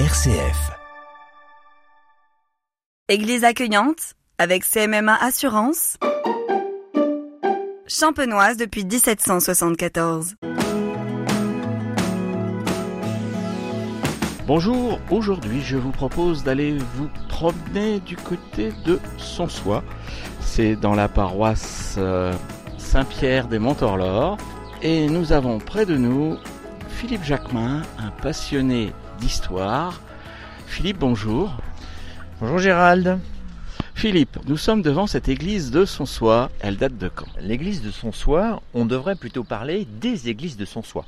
RCF. Église accueillante avec CMMA Assurance. Champenoise depuis 1774. Bonjour, aujourd'hui je vous propose d'aller vous promener du côté de Sonsois. C'est dans la paroisse euh, Saint-Pierre des Montorlors. Et nous avons près de nous Philippe Jacquemin, un passionné d'histoire. Philippe, bonjour. Bonjour Gérald. Philippe, nous sommes devant cette église de Sonsois. Elle date de quand? L'église de Sonsois, on devrait plutôt parler des églises de Sonsois.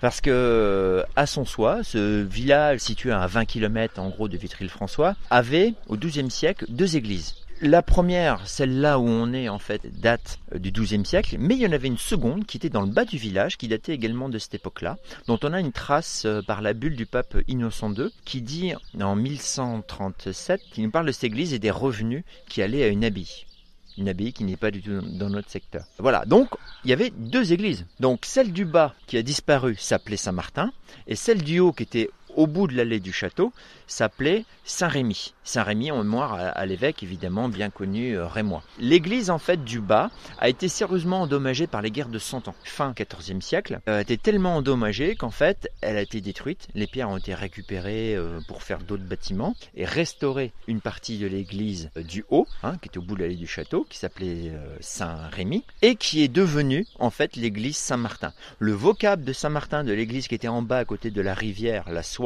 Parce que à Sonsois, ce village situé à 20 km en gros de Vitry-le-François, avait au XIIe siècle deux églises. La première, celle-là où on est en fait, date euh, du XIIe siècle, mais il y en avait une seconde qui était dans le bas du village, qui datait également de cette époque-là, dont on a une trace euh, par la bulle du pape Innocent II, qui dit en 1137, qui nous parle de cette église et des revenus qui allaient à une abbaye une abbaye qui n'est pas du tout dans notre secteur. Voilà, donc il y avait deux églises. Donc celle du bas qui a disparu s'appelait Saint-Martin, et celle du haut qui était au bout de l'allée du château, s'appelait Saint-Rémy. Saint-Rémy en mémoire à, l'évêque évidemment bien connu euh, rémois. L'église en fait du bas a été sérieusement endommagée par les guerres de Cent Ans, fin XIVe siècle. Elle a été tellement endommagée qu'en fait elle a été détruite. Les pierres ont été récupérées euh, pour faire d'autres bâtiments et restaurer une partie de l'église euh, du haut, hein, qui était au bout de l'allée du château, qui s'appelait Saint-Rémy et qui est devenue en fait l'église Saint-Martin. Le vocable de Saint-Martin de l'église qui était en bas à côté de la rivière, la Soie,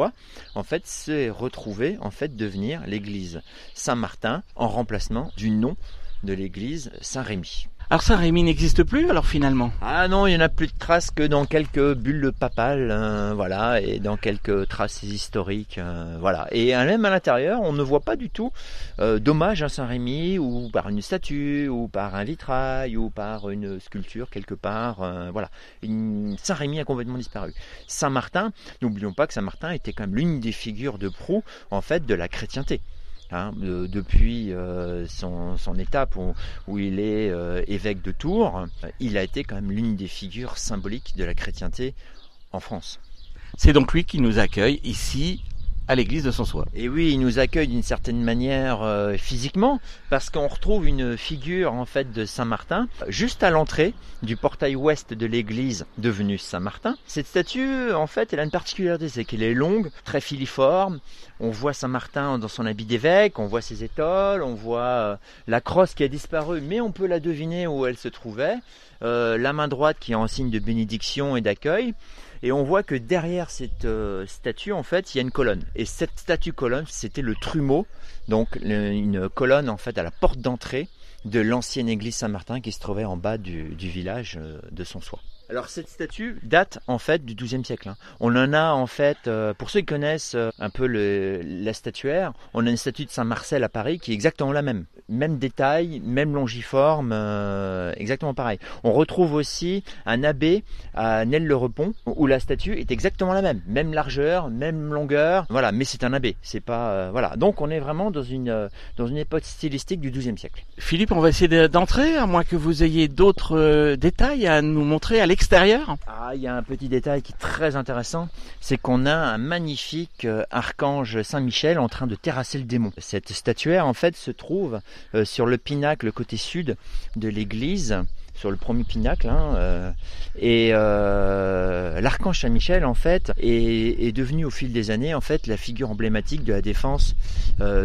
en fait s'est retrouvé en fait devenir l'église Saint-Martin en remplacement du nom de l'église Saint-Rémy. Alors Saint-Rémy n'existe plus alors finalement? Ah non, il n'y en a plus de traces que dans quelques bulles papales, euh, voilà, et dans quelques traces historiques, euh, voilà. Et même à l'intérieur, on ne voit pas du tout euh, d'hommage à Saint-Rémy ou par une statue ou par un vitrail ou par une sculpture quelque part, voilà. Saint-Rémy a complètement disparu. Saint-Martin, n'oublions pas que Saint-Martin était quand même l'une des figures de proue en fait de la chrétienté. Hein, depuis euh, son, étape où, il est euh, évêque de Tours, il a été quand même l'une des figures symboliques de la chrétienté en France. C'est donc lui qui nous accueille ici à l'église de Sonsois. Et oui, il nous accueille d'une certaine manière euh, physiquement, parce qu'on retrouve une figure en fait de Saint Martin juste à l'entrée du portail ouest de l'église devenue Saint Martin. Cette statue, en fait, elle a une particularité, c'est qu'elle est longue, très filiforme. On voit Saint Martin dans son habit d'évêque, on voit ses étoiles, on voit euh, la crosse qui a disparu, mais on peut la deviner où elle se trouvait. Euh, la main droite qui est en signe de bénédiction et d'accueil. Et on voit que derrière cette euh, statue, en fait, il y a une colonne. Et cette statue colonne, c'était le trumeau, donc une colonne en fait à la porte d'entrée de l'ancienne église Saint-Martin qui se trouvait en bas du, du village euh, de Sonsois. Alors cette statue date en fait du XIIe siècle. Hein. On en a en fait, euh, pour ceux qui connaissent euh, un peu le, la statuaire, on a une statue de Saint Marcel à Paris qui est exactement la même. Même détail, même longiforme, euh, exactement pareil. On retrouve aussi un abbé à Nel-le-Repont où la statue est exactement la même. Même largeur, même longueur. Voilà, mais c'est un abbé. C'est pas voilà. Donc on est vraiment dans une dans une époque stylistique du XIIe siècle. Philippe, on va essayer d'entrer, à moins que vous ayez d'autres détails à nous montrer à extérieur Ah, il y a un petit détail qui est très intéressant, c'est qu'on a un magnifique euh, archange Saint-Michel en train de terrasser le démon. Cette statuaire en fait se trouve euh, sur le pinacle côté sud de l'église sur le premier pinacle. Hein, euh, et l'archange Saint-Michel, en fait, est, devenu au fil des années, en fait, la figure emblématique de la défense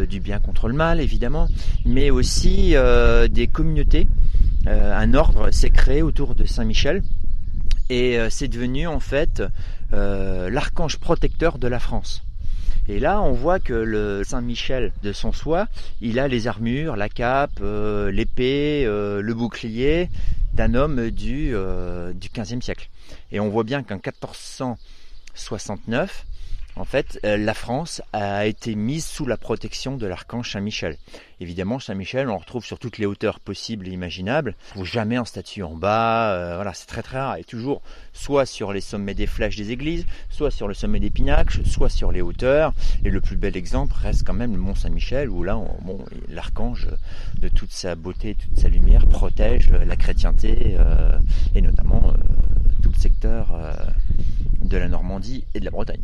du bien contre le mal, évidemment, mais aussi des communautés. un ordre s'est créé autour de Saint-Michel et euh, c'est devenu en fait euh, l'archange protecteur de la France. Et là, on voit que le Saint-Michel de son soi, il a les armures, la cape, euh, l'épée, le bouclier d'un homme du, du 15e siècle. Et on voit bien qu'en 1469, en fait, euh, la France a été mise sous la protection de l'archange Saint-Michel. Évidemment, Saint-Michel, on le retrouve sur toutes les hauteurs possibles et imaginables. Il jamais en statue en bas. Euh, voilà, c'est très très rare. Et toujours soit sur les sommets des flèches des églises, soit sur le sommet des pinacles, soit sur les hauteurs. Et le plus bel exemple reste quand même le Mont Saint-Michel, où là, bon, l'archange, de toute sa beauté, toute sa lumière, protège la chrétienté euh, et notamment tout le secteur de la Normandie et de la Bretagne.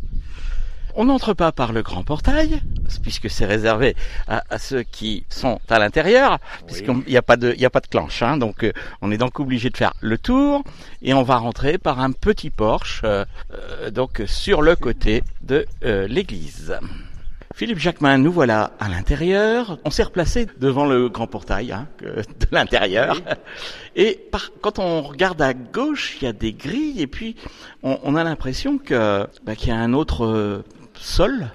On n'entre pas par le grand portail, puisque c'est réservé à, ceux qui sont à l'intérieur, puisqu'il n'y a pas de, il y a pas de clanche, hein, donc euh, on est donc obligé de faire le tour et on va rentrer par un petit porche, euh, euh, donc sur le côté de l'église. Philippe Jacquemin, nous voilà à l'intérieur. On s'est replacé devant le grand portail hein, de l'intérieur. Et par, quand on regarde à gauche, il y a des grilles et puis on, on a l'impression que bah, qu'il y a un autre sol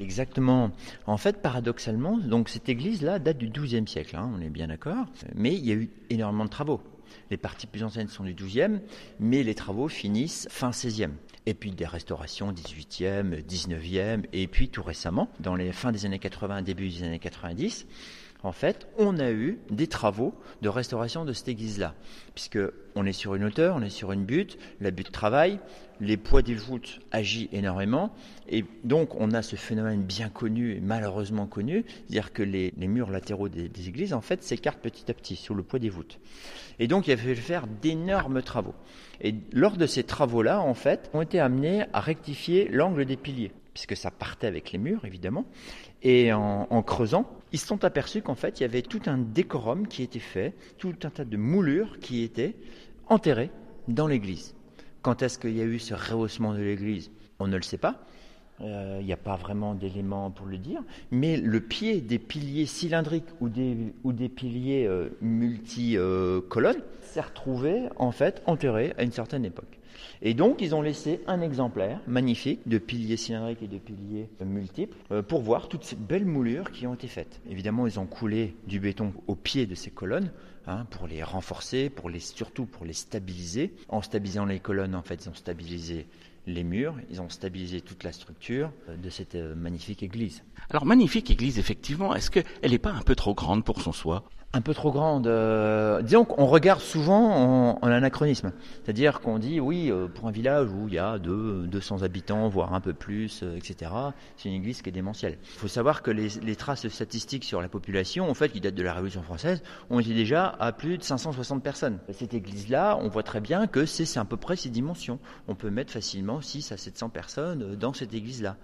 Exactement. En fait, paradoxalement, donc cette église-là date du XIIe siècle, hein, on est bien d'accord, mais il y a eu énormément de travaux. Les parties plus anciennes sont du XIIe, mais les travaux finissent fin XVIe. Et puis des restaurations 18e, 19e, et puis tout récemment, dans les fins des années 80, début des années 90, en fait, on a eu des travaux de restauration de cette église-là, puisque on est sur une hauteur, on est sur une butte, la butte travaille, les poids des voûtes agissent énormément, et donc on a ce phénomène bien connu et malheureusement connu, c'est-à-dire que les, murs latéraux des, églises, en fait, s'écartent petit à petit sous le poids des voûtes. Et donc il a fallu faire d'énormes travaux. Et lors de ces travaux-là, en fait, ont été amenés à rectifier l'angle des piliers puisque ça partait avec les murs, évidemment. Et en, creusant, ils se sont aperçus qu'en fait, il y avait tout un décorum qui était fait, tout un tas de moulures qui étaient enterrées dans l'église. Quand est-ce qu'il y a eu ce rehaussement de l'église? On ne le sait pas. Euh, il n'y a pas vraiment d'éléments pour le dire, mais le pied des piliers cylindriques ou des, ou des piliers euh, multi-colonnes s'est retrouvé en fait enterré à une certaine époque. Et donc, ils ont laissé un exemplaire magnifique de piliers cylindriques et de piliers multiples euh, pour voir toutes ces belles moulures qui ont été faites. Évidemment, ils ont coulé du béton au pied de ces colonnes hein, pour les renforcer, pour les, surtout pour les stabiliser. En stabilisant les colonnes, en fait, ils ont stabilisé les murs, ils ont stabilisé toute la structure euh, de cette euh, magnifique église. Alors magnifique église, effectivement, est-ce qu'elle n'est pas un peu trop grande pour son soi? Un peu trop grande. Euh, disons qu'on regarde souvent en, anachronisme. C'est-à-dire qu'on dit, oui, euh, pour un village où il y a deux, 200 habitants, voire un peu plus, euh, etc., c'est une église qui est démentielle. Il faut savoir que les, les, traces statistiques sur la population, en fait, qui datent de la Révolution française, ont été déjà à plus de 560 personnes. Cette église-là, on voit très bien que c'est à peu près ces dimensions. On peut mettre facilement 6 à 700 personnes dans cette église-là.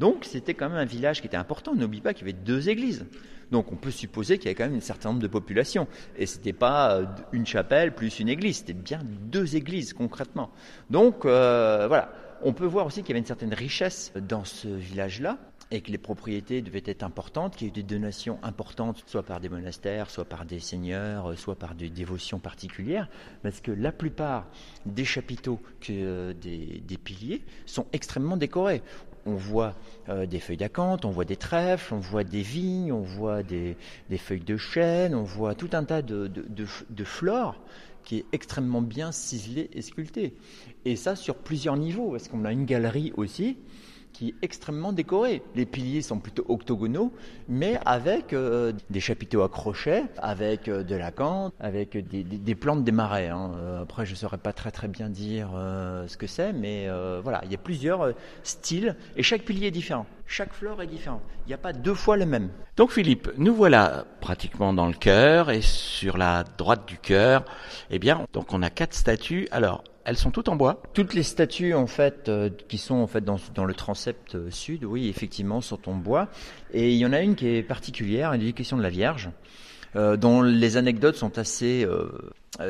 Donc c'était quand même un village qui était important. N'oublie pas qu'il y avait deux églises. Donc on peut supposer qu'il y avait quand même un certain nombre de populations. Et ce n'était pas euh, une chapelle plus une église, c'était bien deux églises concrètement. Donc euh, voilà, on peut voir aussi qu'il y avait une certaine richesse dans ce village-là et que les propriétés devaient être importantes, qu'il y ait eu des donations importantes, soit par des monastères, soit par des seigneurs, soit par des dévotions particulières, parce que la plupart des chapiteaux que, euh, des, piliers sont extrêmement décorés on voit euh, des feuilles d'acanthe, on voit des trèfles, on voit des vignes, on voit des, feuilles de chêne, on voit tout un tas de, de, flore qui est extrêmement bien ciselé et sculpté. Et ça sur plusieurs niveaux, parce qu'on a une galerie aussi qui est extrêmement décoré. Les piliers sont plutôt octogonaux, mais avec euh, des chapiteaux à crochets, avec euh, de la cante, avec des, plantes des marais. Hein. Euh, après, je ne saurais pas très très bien dire ce que c'est, mais voilà, il y a plusieurs styles et chaque pilier est différent. Chaque flore est différent. Il n'y a pas deux fois le même. Donc Philippe, nous voilà pratiquement dans le cœur et sur la droite du cœur, eh bien, donc on a quatre statues. Alors, elles sont toutes en bois Toutes les statues en fait euh, qui sont en fait dans, le transept euh, sud, oui, effectivement, sont en bois. Et il y en a une qui est particulière, question de la Vierge, euh, dont les anecdotes sont assez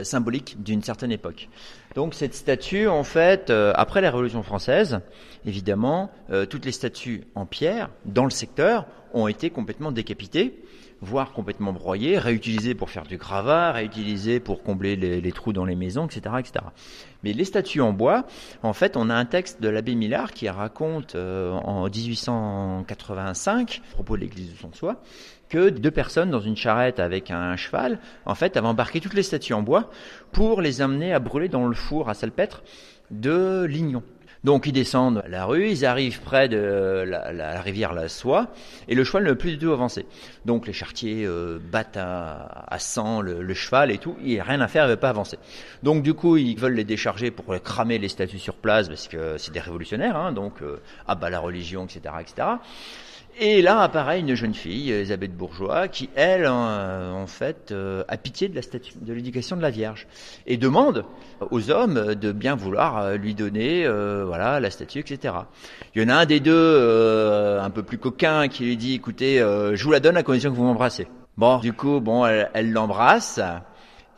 symboliques d'une certaine époque. Donc cette statue, en fait, après la Révolution française, évidemment, toutes les statues en pierre dans le secteur ont été complètement décapitées voire complètement broyées, réutilisées pour faire du gravat, réutilisées pour combler les, trous dans les maisons, etc., etc. Mais les statues en bois, en fait, on a un texte de l'abbé Millard qui raconte euh, en 1885, à propos de l'église de Sonsois, que deux personnes dans une charrette avec un cheval, en fait, avaient embarqué toutes les statues en bois pour les amener à brûler dans le four à salpêtre de Lignon. Donc ils descendent la rue, ils arrivent près de la, rivière La Soie, et le cheval ne peut plus du tout avancer. Donc les chartiers euh, battent à, à sang le, cheval et tout, il n'y a rien à faire, il ne veut pas avancer. Donc du coup ils veulent les décharger pour cramer les statues sur place, parce que c'est des révolutionnaires, hein, donc euh, ah bah la religion, etc., etc. Et là apparaît une jeune fille, Elisabeth Bourgeois, qui elle, en, en fait, euh, a pitié de la statue, de l'éducation de la Vierge, et demande aux hommes de bien vouloir euh, lui donner, euh, voilà, la statue, etc. Il y en a un des deux, euh, un peu plus coquin, qui lui dit, écoutez, euh, je vous la donne à condition que vous m'embrassez. Bon, du coup, bon, elle elle l'embrasse.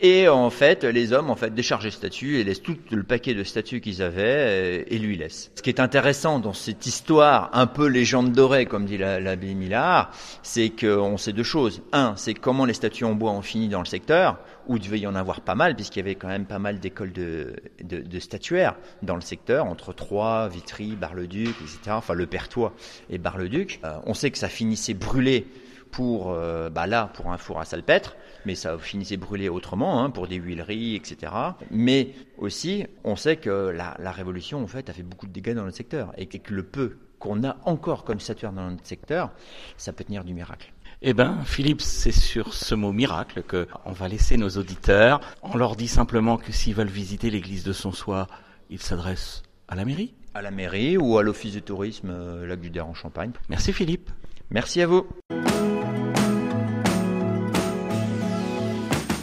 Et en fait, les hommes en fait déchargent les statues et laissent tout le paquet de statues qu'ils avaient euh, et lui laissent. Ce qui est intéressant dans cette histoire, un peu légende dorée, comme dit la- l'abbé Millard, c'est qu'on sait deux choses. Un, c'est comment les statues en bois ont fini dans le secteur, où il devait y en avoir pas mal, puisqu'il y avait quand même pas mal d'écoles de, de, de statuaires dans le secteur, entre Troyes, Vitry, Bar-le-Duc, etc. Enfin, le Pertois et Bar-le-Duc. Euh, on sait que ça finissait brûlé pour, euh, bah là, pour un four à salpêtre, mais ça finissait brûlé autrement, hein, pour des huileries, etc. Mais aussi, on sait que la, la révolution, en fait, a fait beaucoup de dégâts dans notre secteur, et que le peu qu'on a encore comme statuaire dans notre secteur, ça peut tenir du miracle. Eh ben, Philippe, c'est sur ce mot miracle que on va laisser nos auditeurs. On leur dit simplement que s'ils veulent visiter l'église de Sonsois, ils s'adressent à la mairie. À la mairie ou à l'office de tourisme euh, Lac du Der en Champagne. Merci Philippe. Merci à vous.